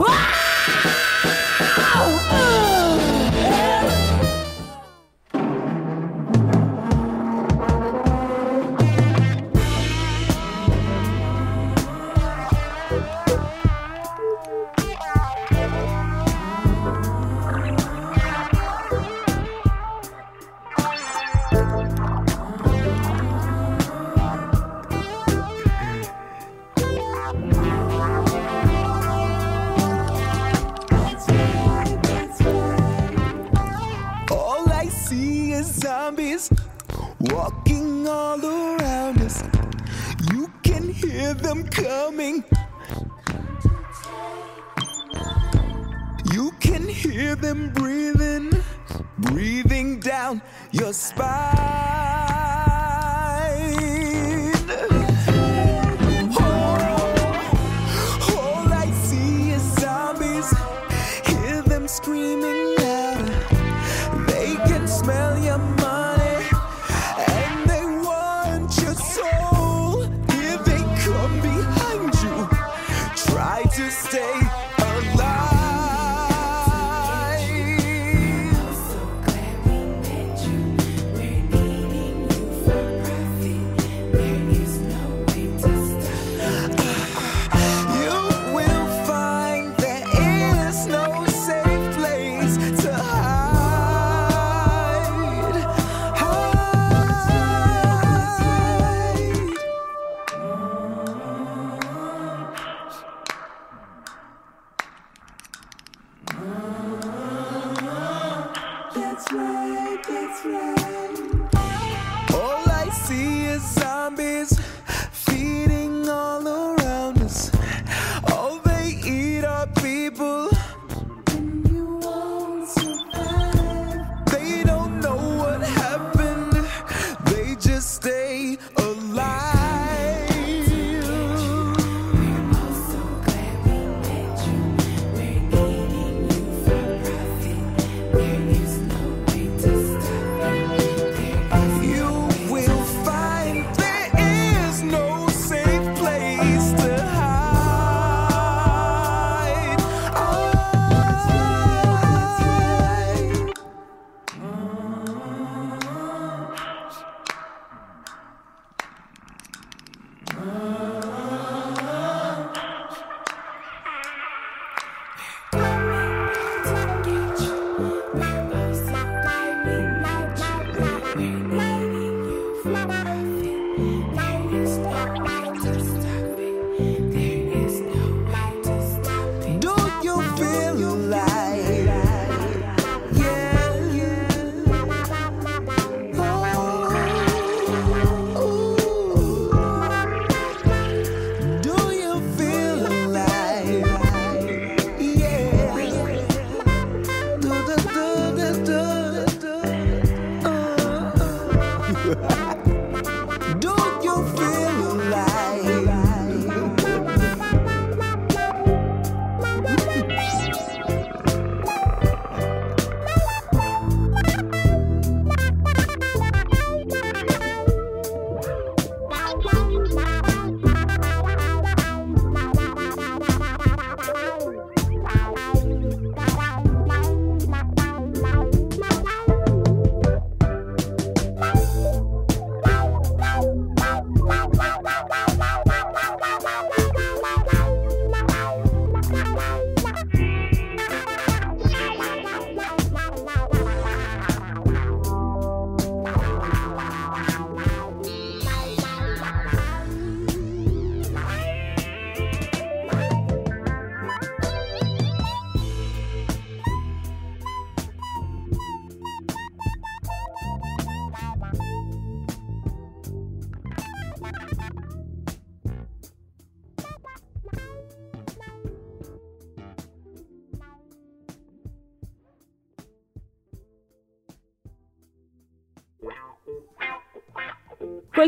Ah!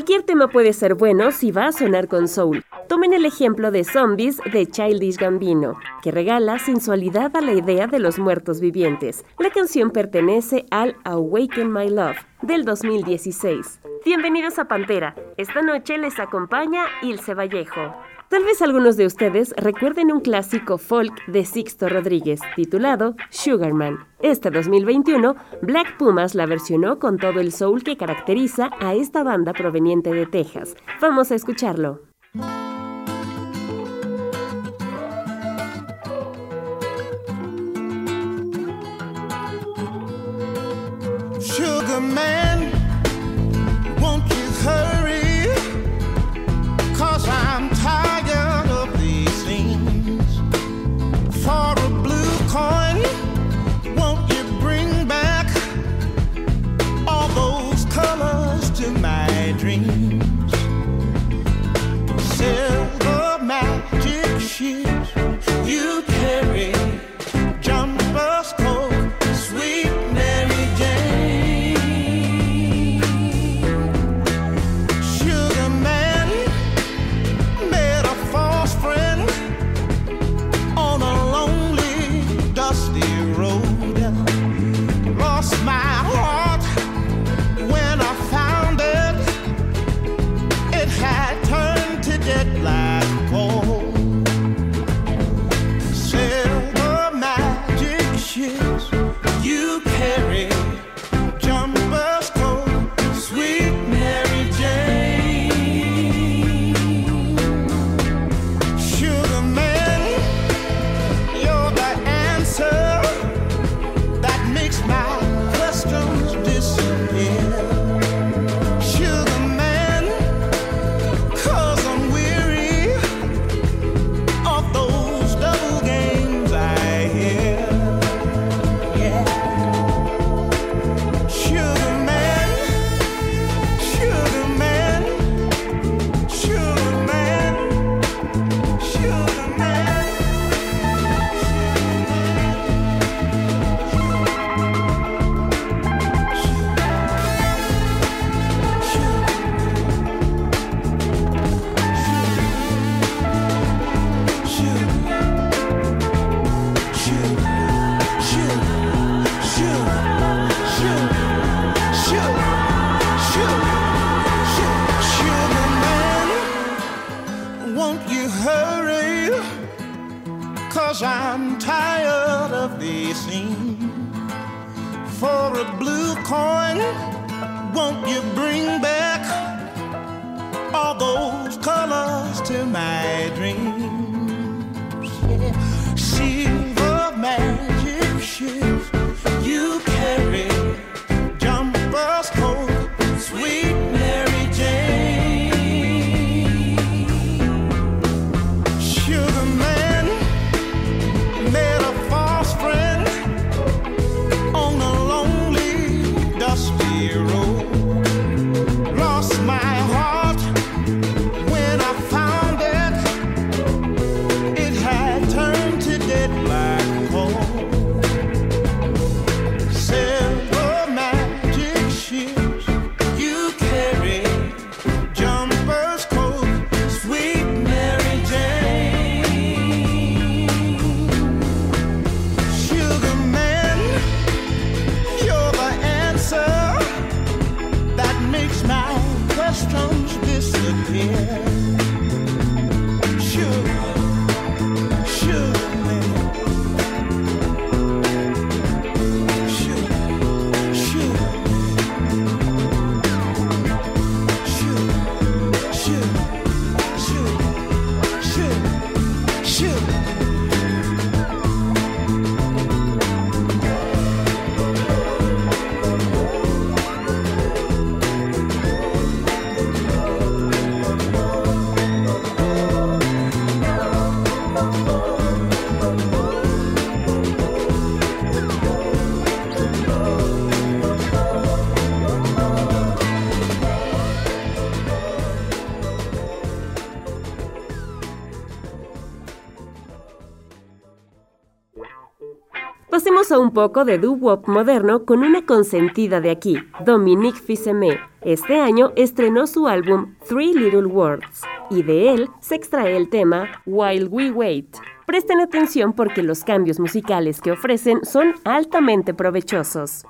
Cualquier tema puede ser bueno si va a sonar con soul. Tomen el ejemplo de Zombies de Childish Gambino, que regala sensualidad a la idea de los muertos vivientes. La canción pertenece al Awaken My Love del 2016. Bienvenidos a Pantera. Esta noche les acompaña Ilse Vallejo. Tal vez algunos de ustedes recuerden un clásico folk de Sixto Rodríguez titulado Sugarman. Este 2021, Black Pumas la versionó con todo el soul que caracteriza a esta banda proveniente de Texas. Vamos a escucharlo. home. Un poco de doo-wop moderno con una consentida de aquí, Dominique Fils-Aimé, Este año estrenó su álbum Three Little Words y de él se extrae el tema While We Wait. Presten atención porque los cambios musicales que ofrecen son altamente provechosos.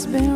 Es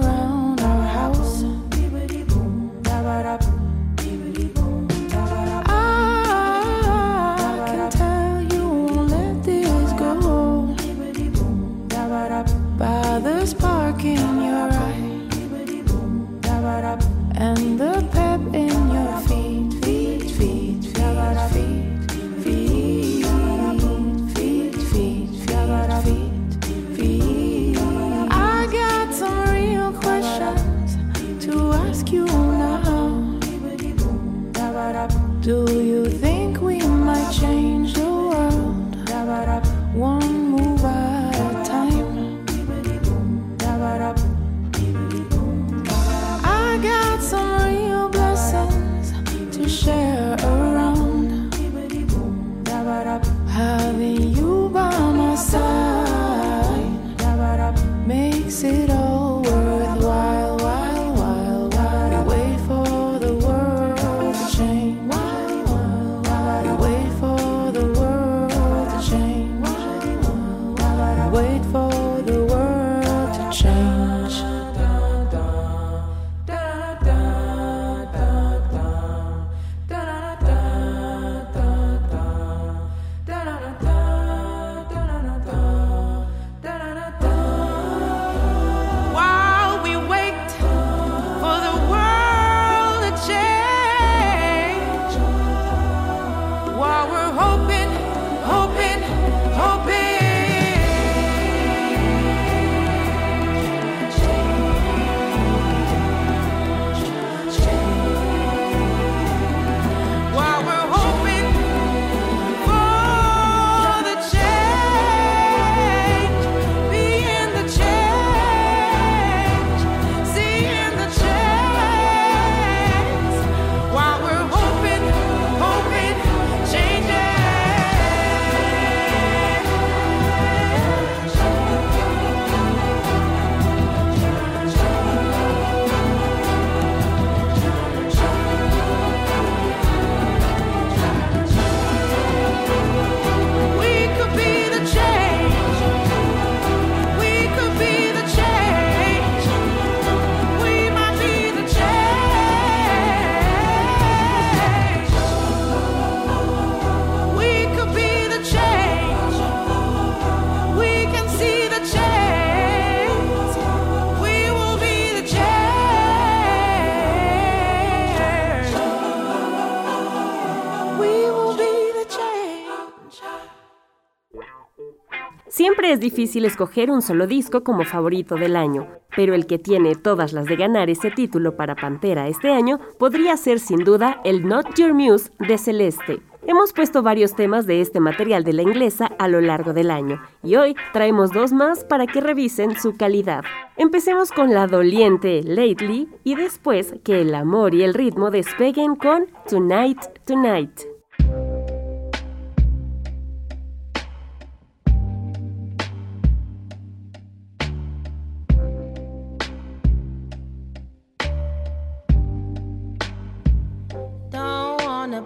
difícil escoger un solo disco como favorito del año, pero el que tiene todas las de ganar ese título para Pantera este año podría ser sin duda el Not Your Muse de Celeste. Hemos puesto varios temas de este material de la inglesa a lo largo del año y hoy traemos dos más para que revisen su calidad. Empecemos con la doliente Lately y después que el amor y el ritmo despeguen con Tonight Tonight.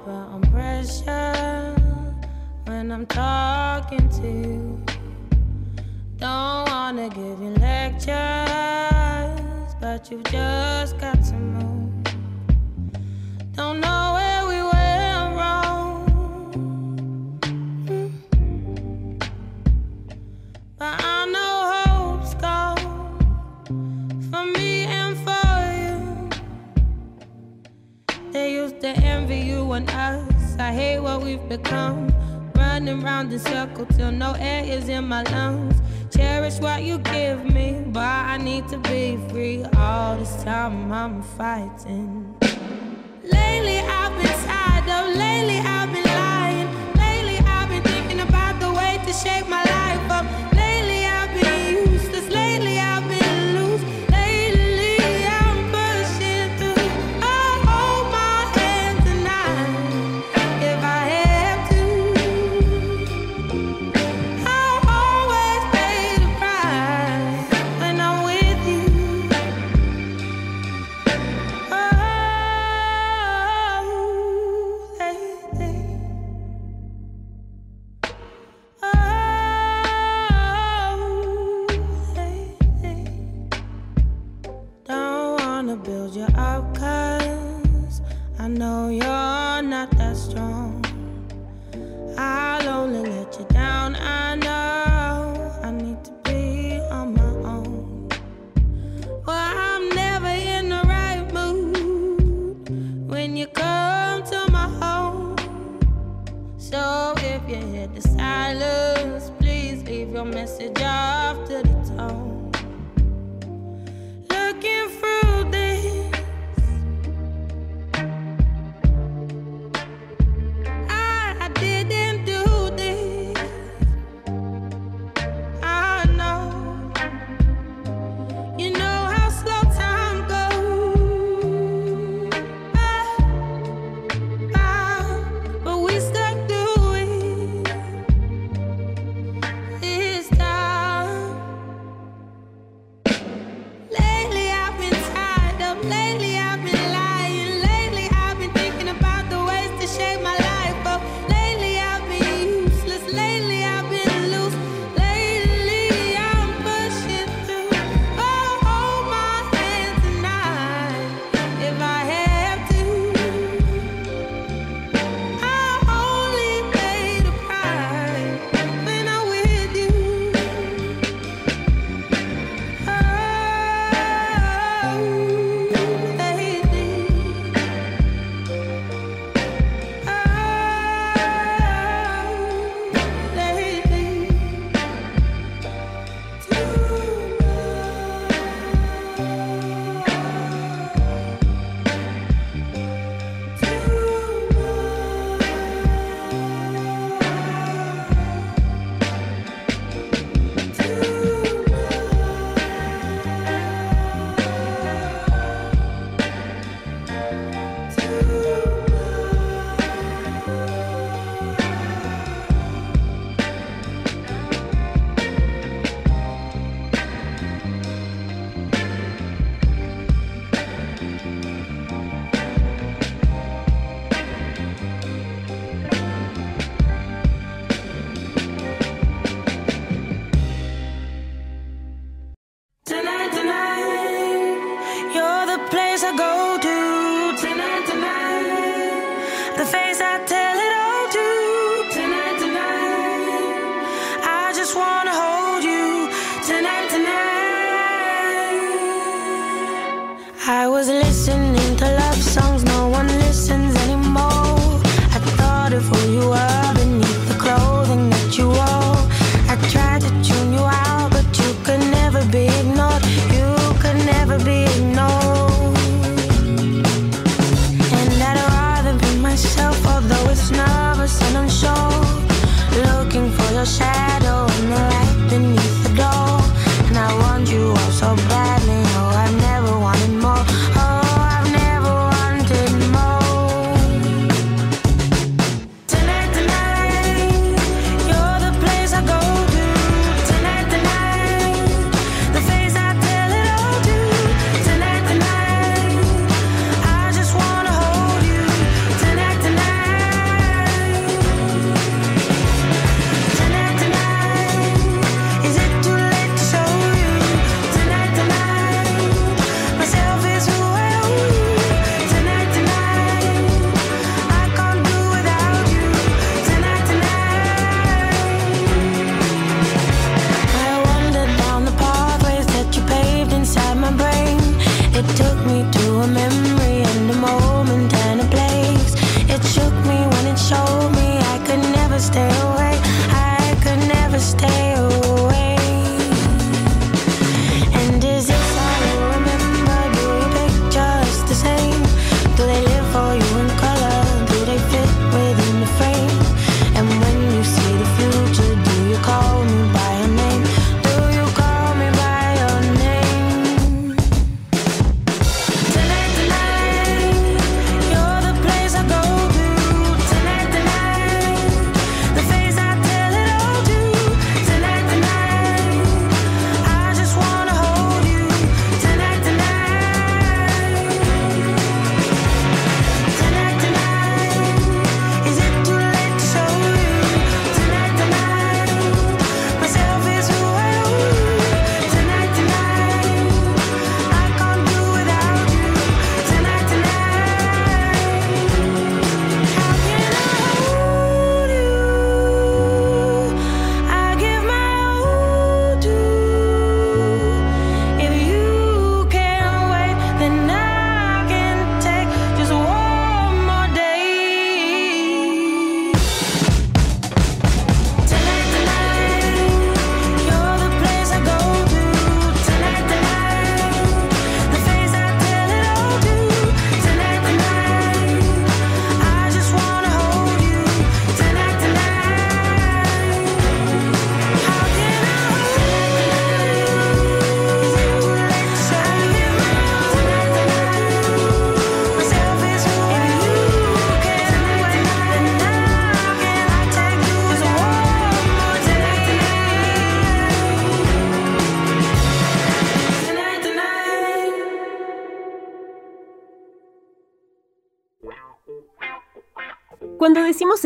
I'm pressure when I'm talking to. you. Don't wanna give you lectures, but you've just got to move. Don't know and us. I hate what we've become running round in circles till no air is in my lungs. Cherish what you give me, but I need to be free. All this time I'm fighting. Lately I've been tired of, lately I've been message after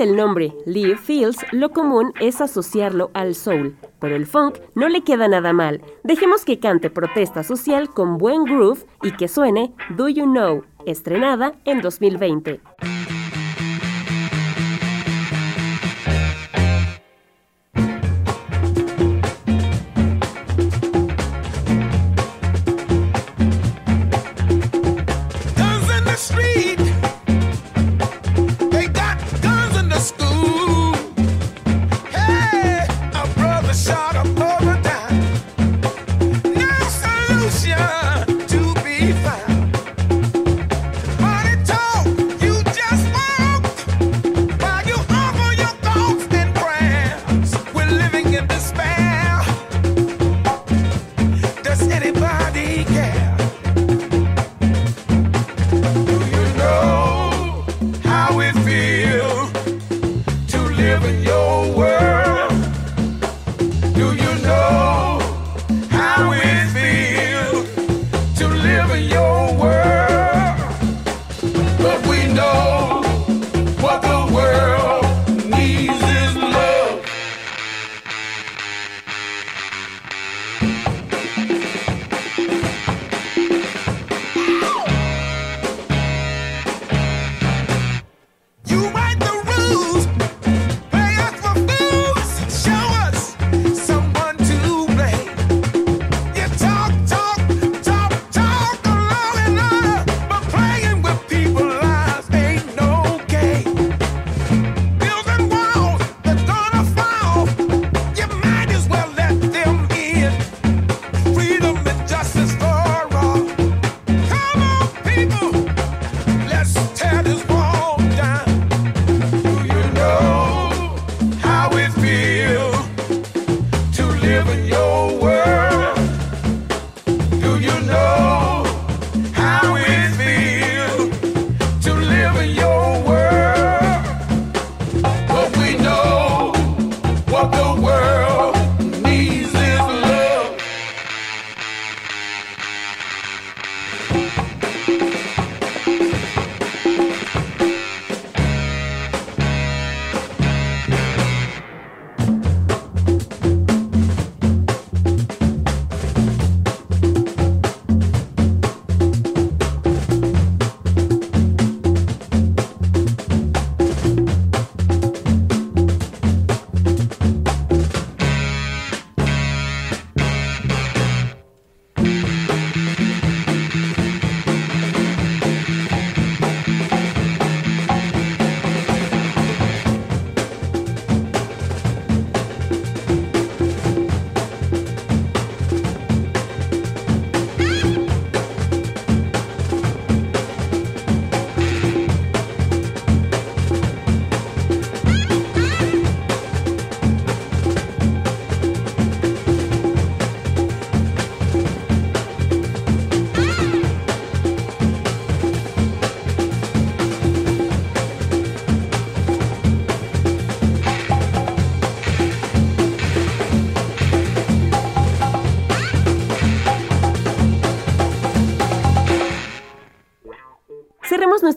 el nombre Lee Fields, lo común es asociarlo al soul, pero el funk no le queda nada mal. Dejemos que cante protesta social con buen groove y que suene Do You Know, estrenada en 2020.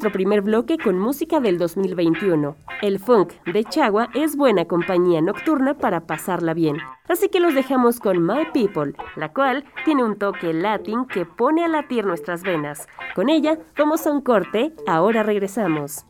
Nuestro primer bloque con música del 2021. El funk de Chagua es buena compañía nocturna para pasarla bien. Así que los dejamos con My People, la cual tiene un toque latín que pone a latir nuestras venas. Con ella vamos a un corte, ahora regresamos.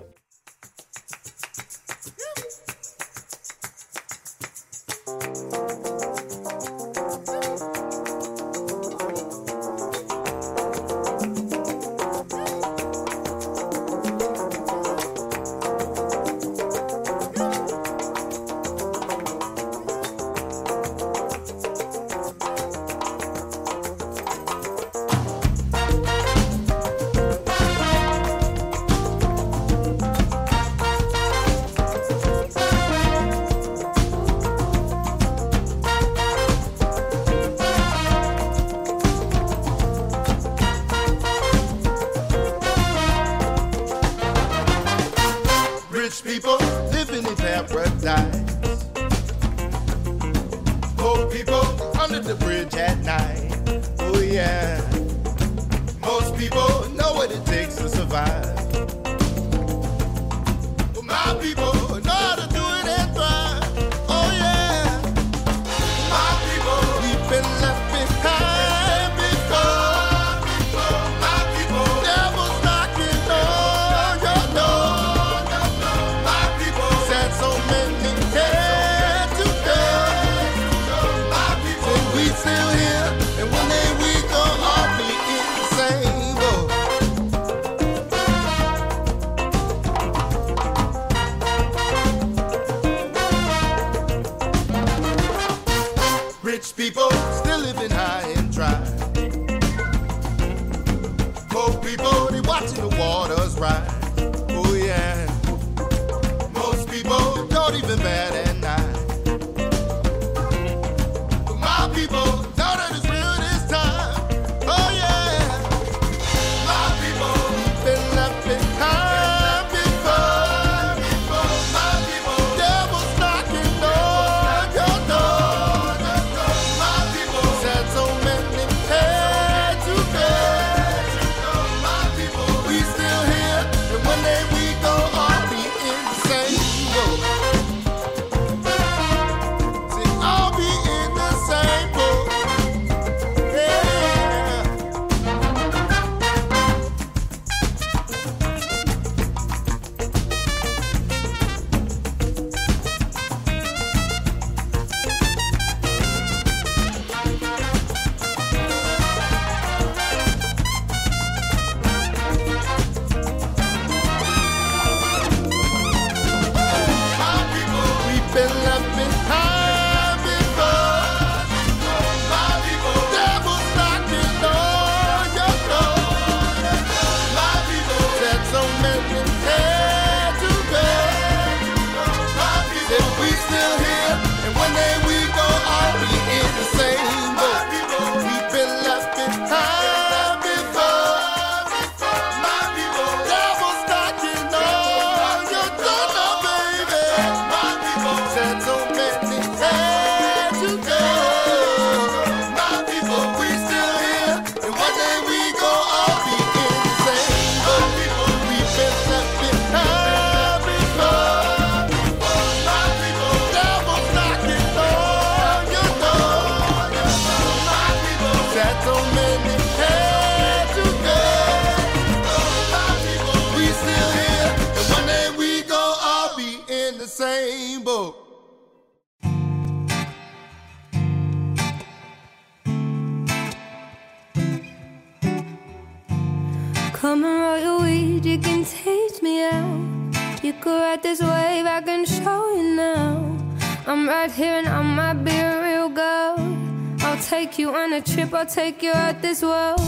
I'll take you out this world.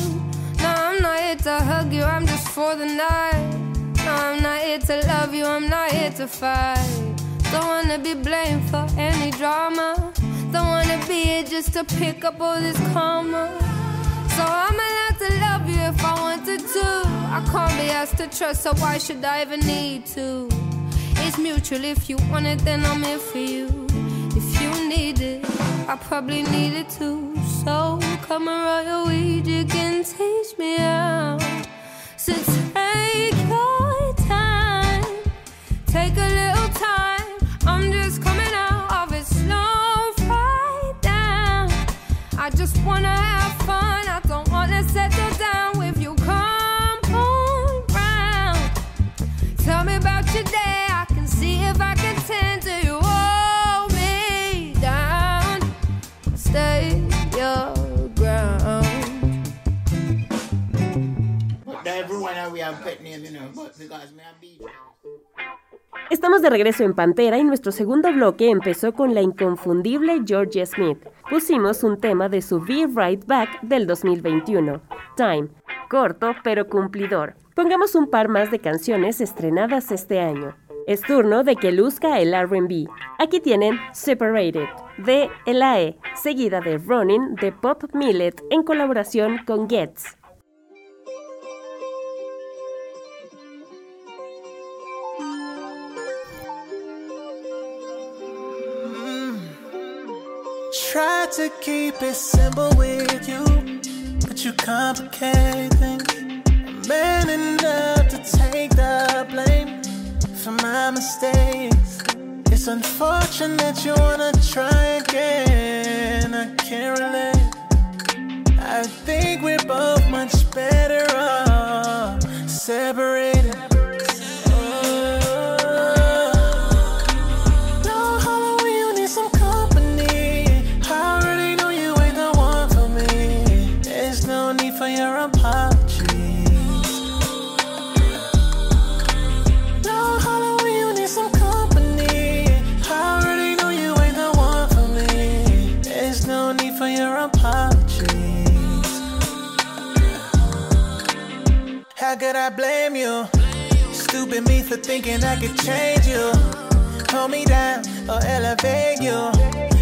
No, I'm not here to hug you, I'm just for the night. No, I'm not here to love you, I'm not here to fight. Don't wanna be blamed for any drama. Don't wanna be here just to pick up all this karma. So I'm allowed to love you if I wanted to. I can't be asked to trust, so why should I even need to? It's mutual. If you want it, then I'm here for you. If you need it, I probably need it too. So come and roll your weed, you can teach me how. So take your time, take a little time. I'm just coming out of it, slow right down. I just wanna have fun. I don't wanna settle down Estamos de regreso en Pantera y nuestro segundo bloque empezó con la inconfundible Georgia Smith. Pusimos un tema de su Be Right Back del 2021, Time, corto pero cumplidor. Pongamos un par más de canciones estrenadas este año. Es turno de que luzca el RB. Aquí tienen Separated, de Elae, seguida de Running de Pop Millet en colaboración con Getz. Try to keep it simple with you, but you complicate things. I'm man enough to take the blame for my mistakes. It's unfortunate you wanna try again. I can't relate. I think we're both much better off separated. I blame you? Stupid me for thinking I could change you. calm me down or elevate you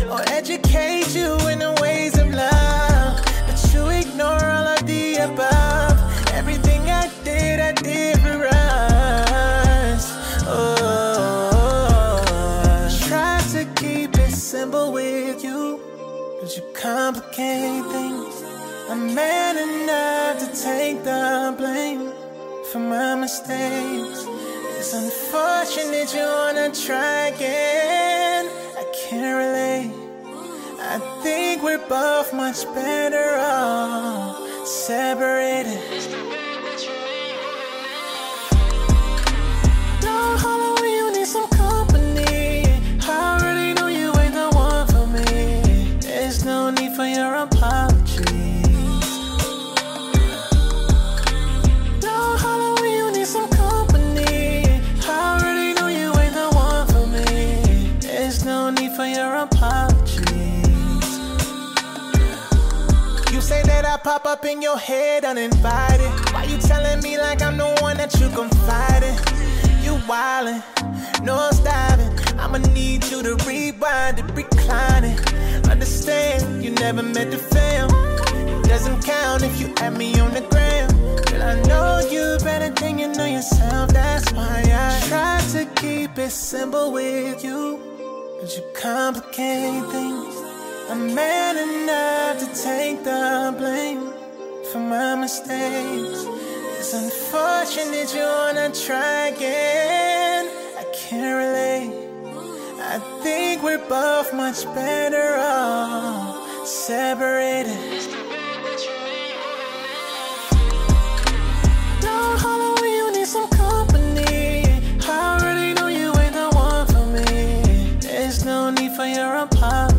or educate you in the ways of love. But you ignore all of the above. Everything I did, I did for us. Oh, try to keep it simple with you, but you complicate things. I'm man enough to take the blame for my mistakes. It's unfortunate you wanna try again. I can't relate. I think we're both much better off separated. Pop up in your head uninvited. Why you telling me like I'm the one that you confide in? You wildin', no stopping. I'ma need you to rewind and recline it. Understand, you never met the fam. It doesn't count if you add me on the gram. Girl, I know you better than you know yourself. That's why I try to keep it simple with you. But you complicate things. I'm man enough to take the blame for my mistakes. It's unfortunate you wanna try again. I can't relate. I think we're both much better off separated. You need some company. I already know you ain't the one for me. There's no need for your apologies.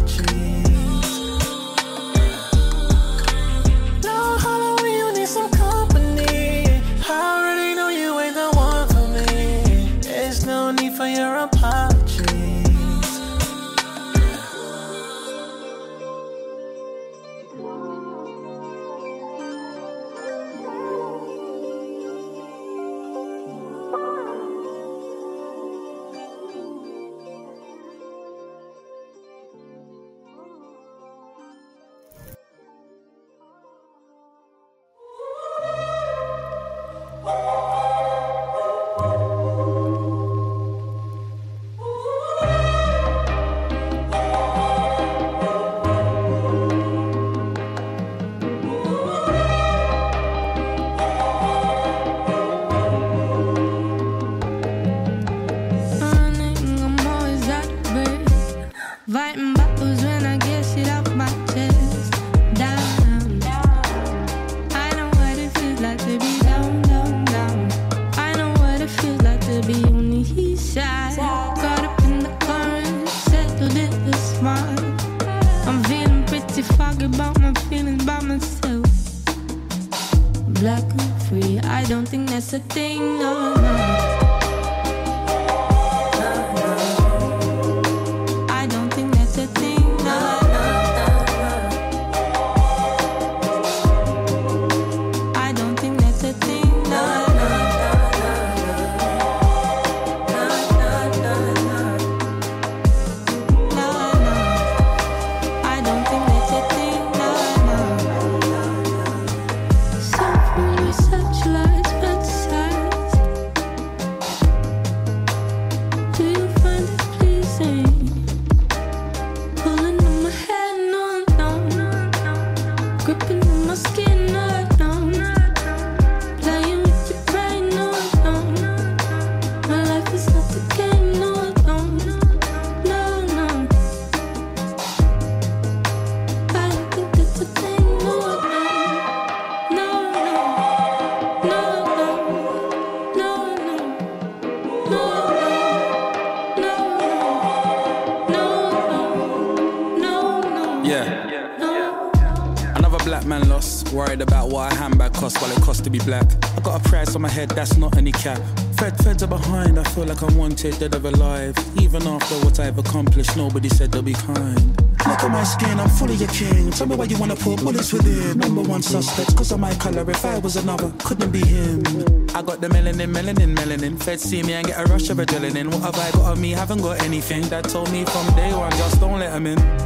Worried about what a handbag costs while it costs to be black. I got a price on my head, that's not any cap. Fed, feds are behind, I feel like I'm wanted, dead or alive. Even after what I've accomplished, nobody said they'll be kind. Look at my skin, I'm fully a king. Tell me why you wanna put bullets within. Number one suspect, cause of my color. If I was another, couldn't be him. I got the melanin, melanin, melanin. Feds see me and get a rush of adrenaline. What have I got on me? Haven't got anything. Dad told me from day one, just don't let him in.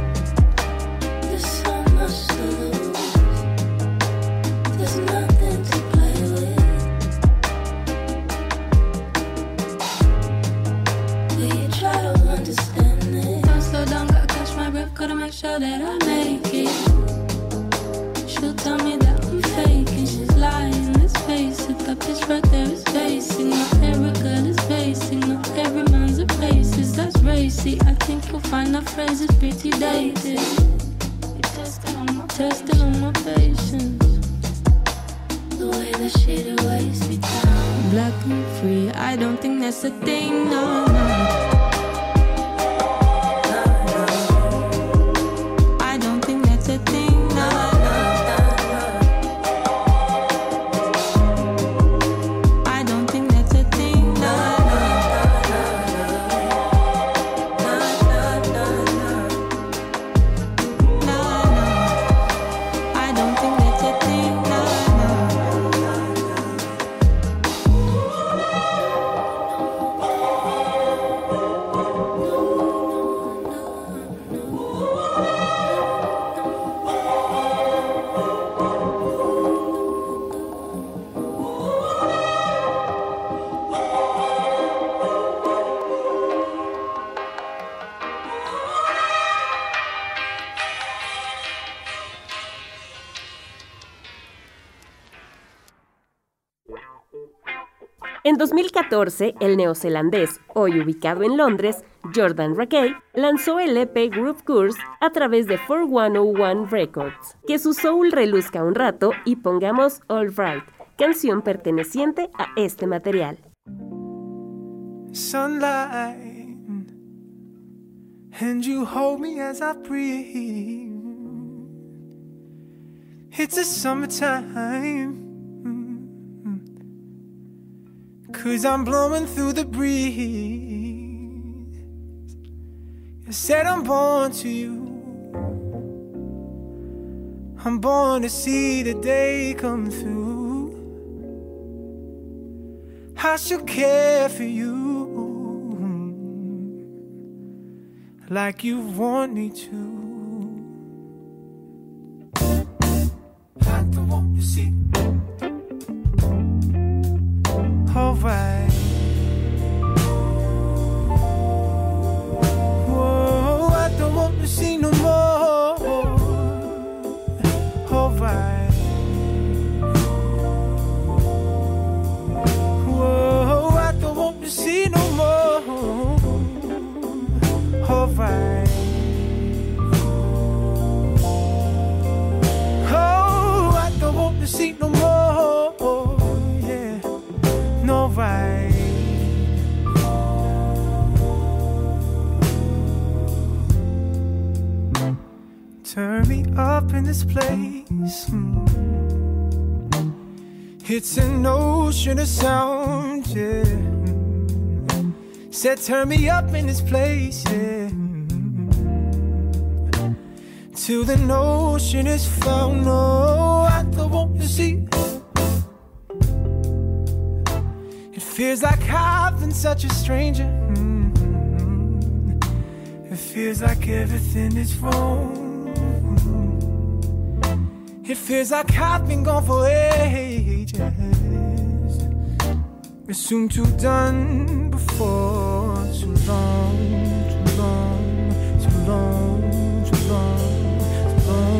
2014, el neozelandés, hoy ubicado en Londres, Jordan Rakey, lanzó el EP Groove Course a través de 4101 Records. Que su soul reluzca un rato y pongamos All Right, canción perteneciente a este material. sunlight, and you hold me as I breathe. It's a summertime, cause I'm blowing through the breeze. You said I'm born to you. I'm born to see the day come through. I should care for you like you want me to. I don't want to see. Alright. This place. hmm. It's an ocean of sound, yeah. Said, turn me up in this place, yeah. Till the notion is found, no, I don't want to see. It feels like I've been such a stranger. mm It feels like everything is wrong. It feels like I've been gone for ages. Assumed too done before too long, too long, too long, too long, too long.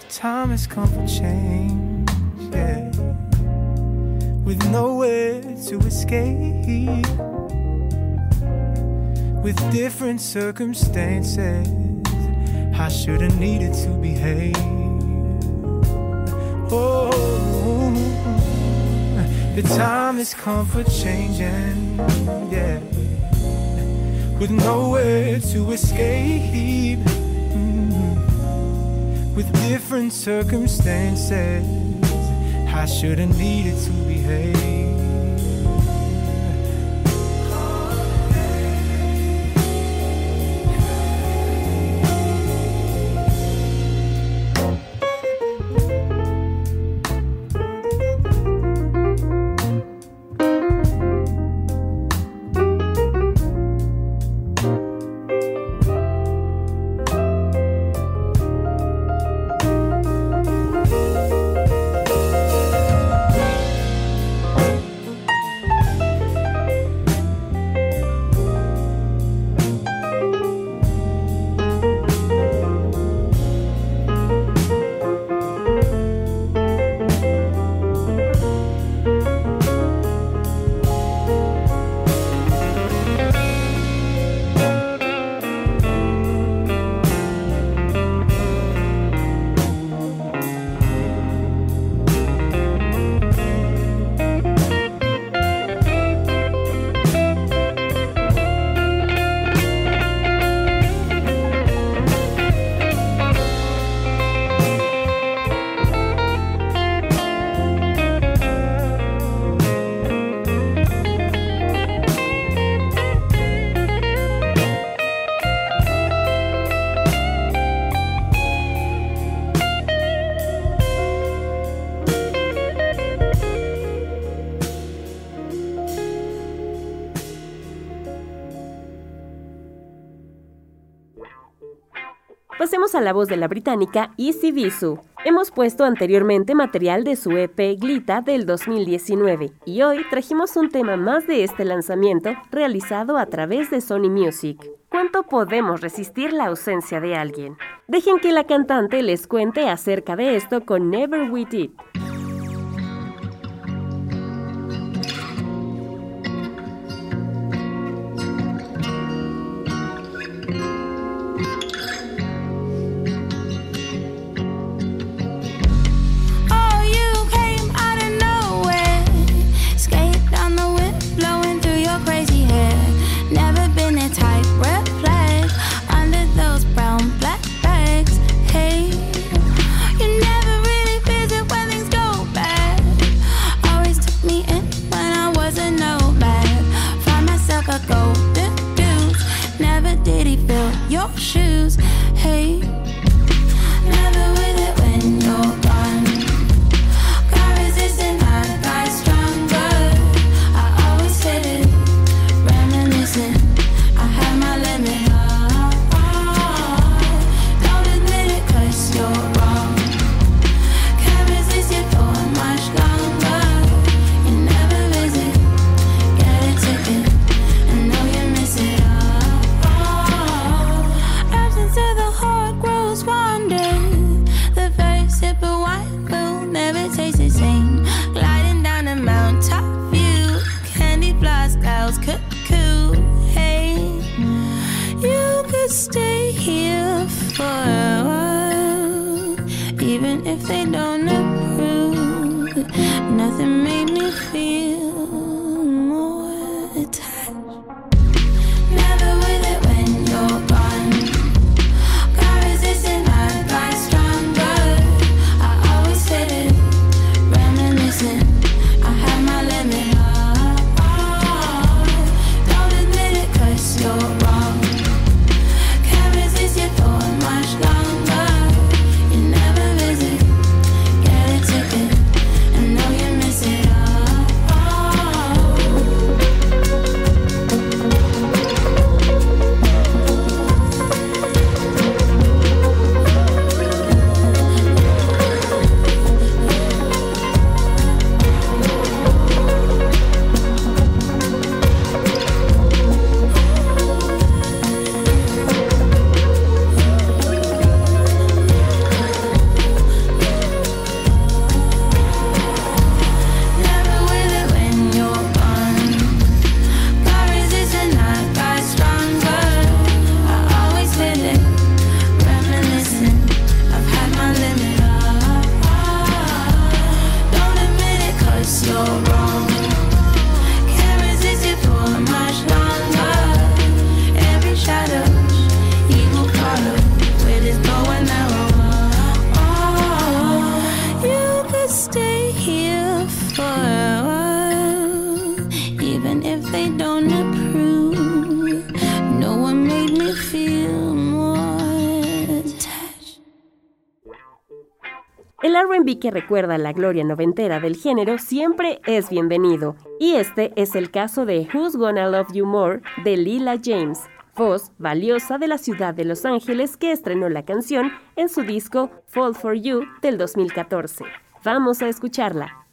The time has come for change, yeah. With nowhere to escape with different circumstances. I should have needed to behave. Oh, the time has come for changing, yeah. With nowhere to escape, Mm. with different circumstances. I should have needed to behave. Pasemos a la voz de la británica Easy Visu. Hemos puesto anteriormente material de su EP Glita del 2019 y hoy trajimos un tema más de este lanzamiento realizado a través de Sony Music. ¿Cuánto podemos resistir la ausencia de alguien? Dejen que la cantante les cuente acerca de esto con Never We Did. if they don't approve. Nothing made me feel. El RB que recuerda la gloria noventera del género siempre es bienvenido, y este es el caso de Who's Gonna Love You More de Lila James, voz valiosa de la ciudad de Los Ángeles que estrenó la canción en su disco Fall for You del 2014. Vamos a escucharla.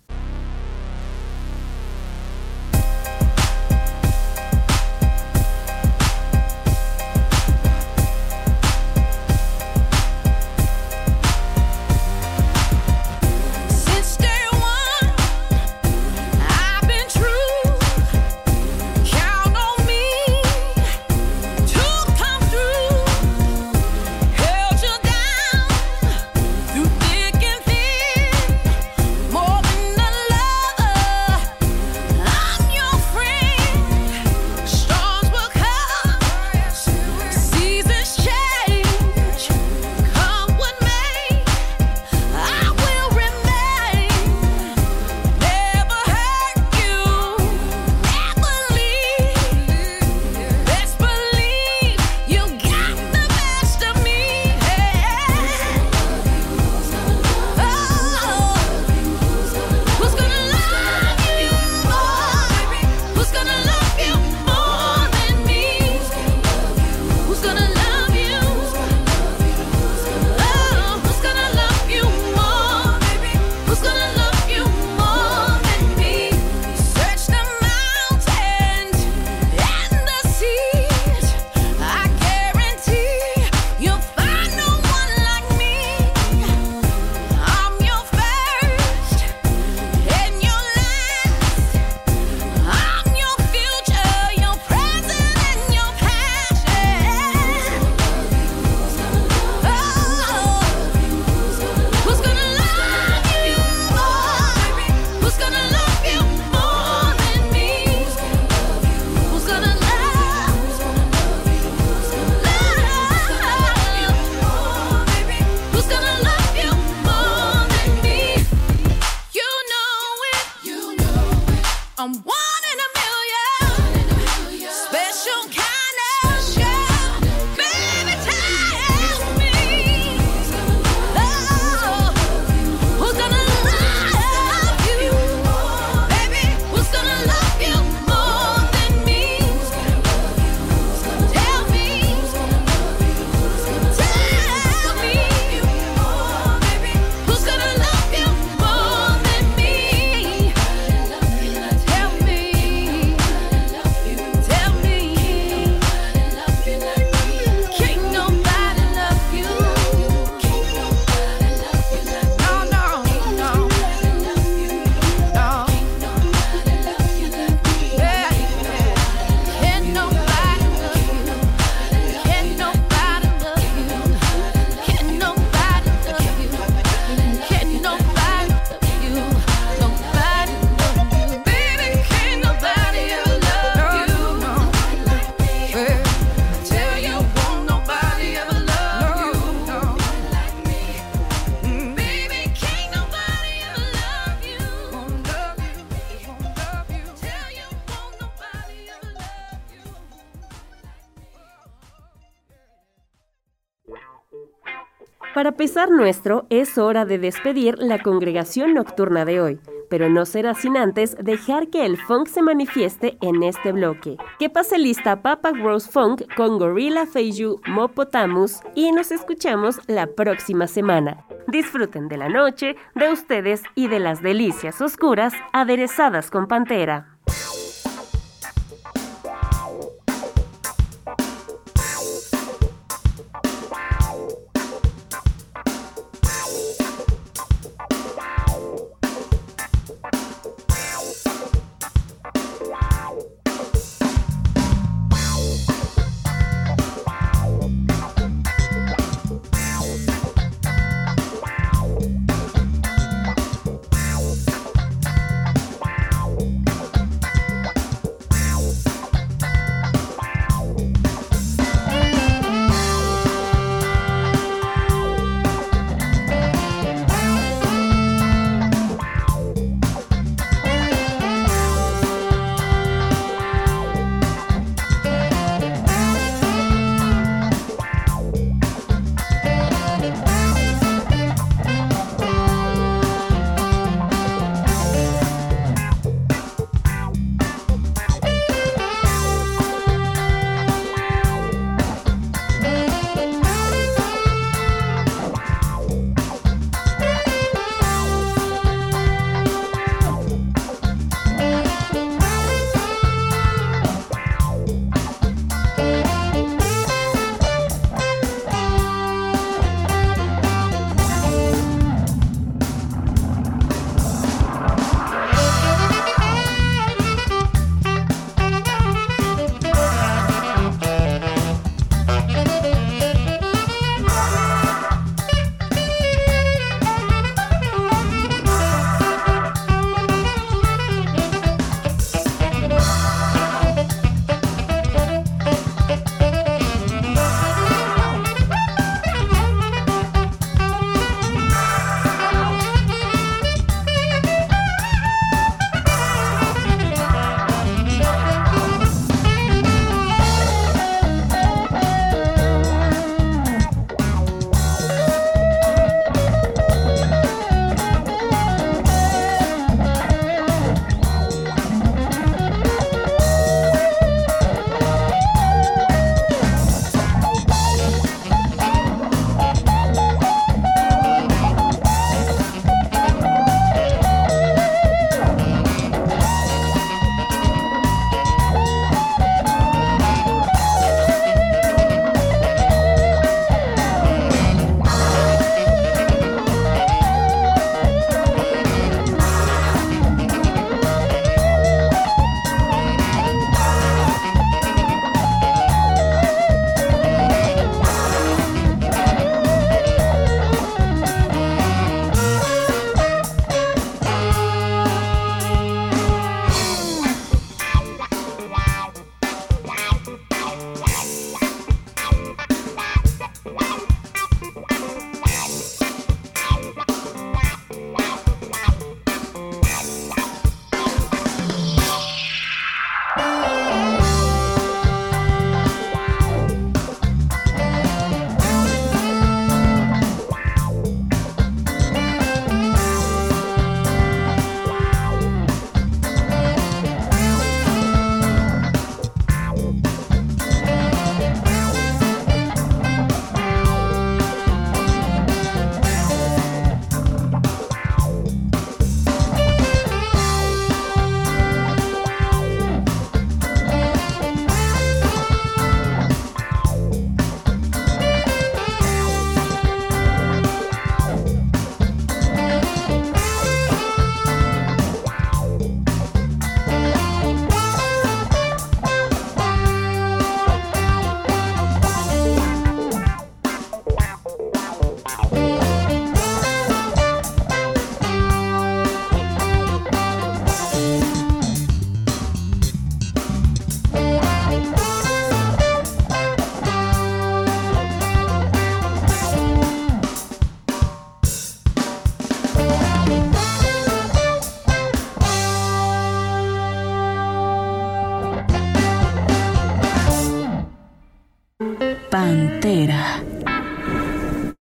Para pesar nuestro, es hora de despedir la congregación nocturna de hoy, pero no será sin antes dejar que el funk se manifieste en este bloque. Que pase lista Papa Gross Funk con Gorilla Feiju Mopotamus y nos escuchamos la próxima semana. Disfruten de la noche, de ustedes y de las delicias oscuras aderezadas con Pantera.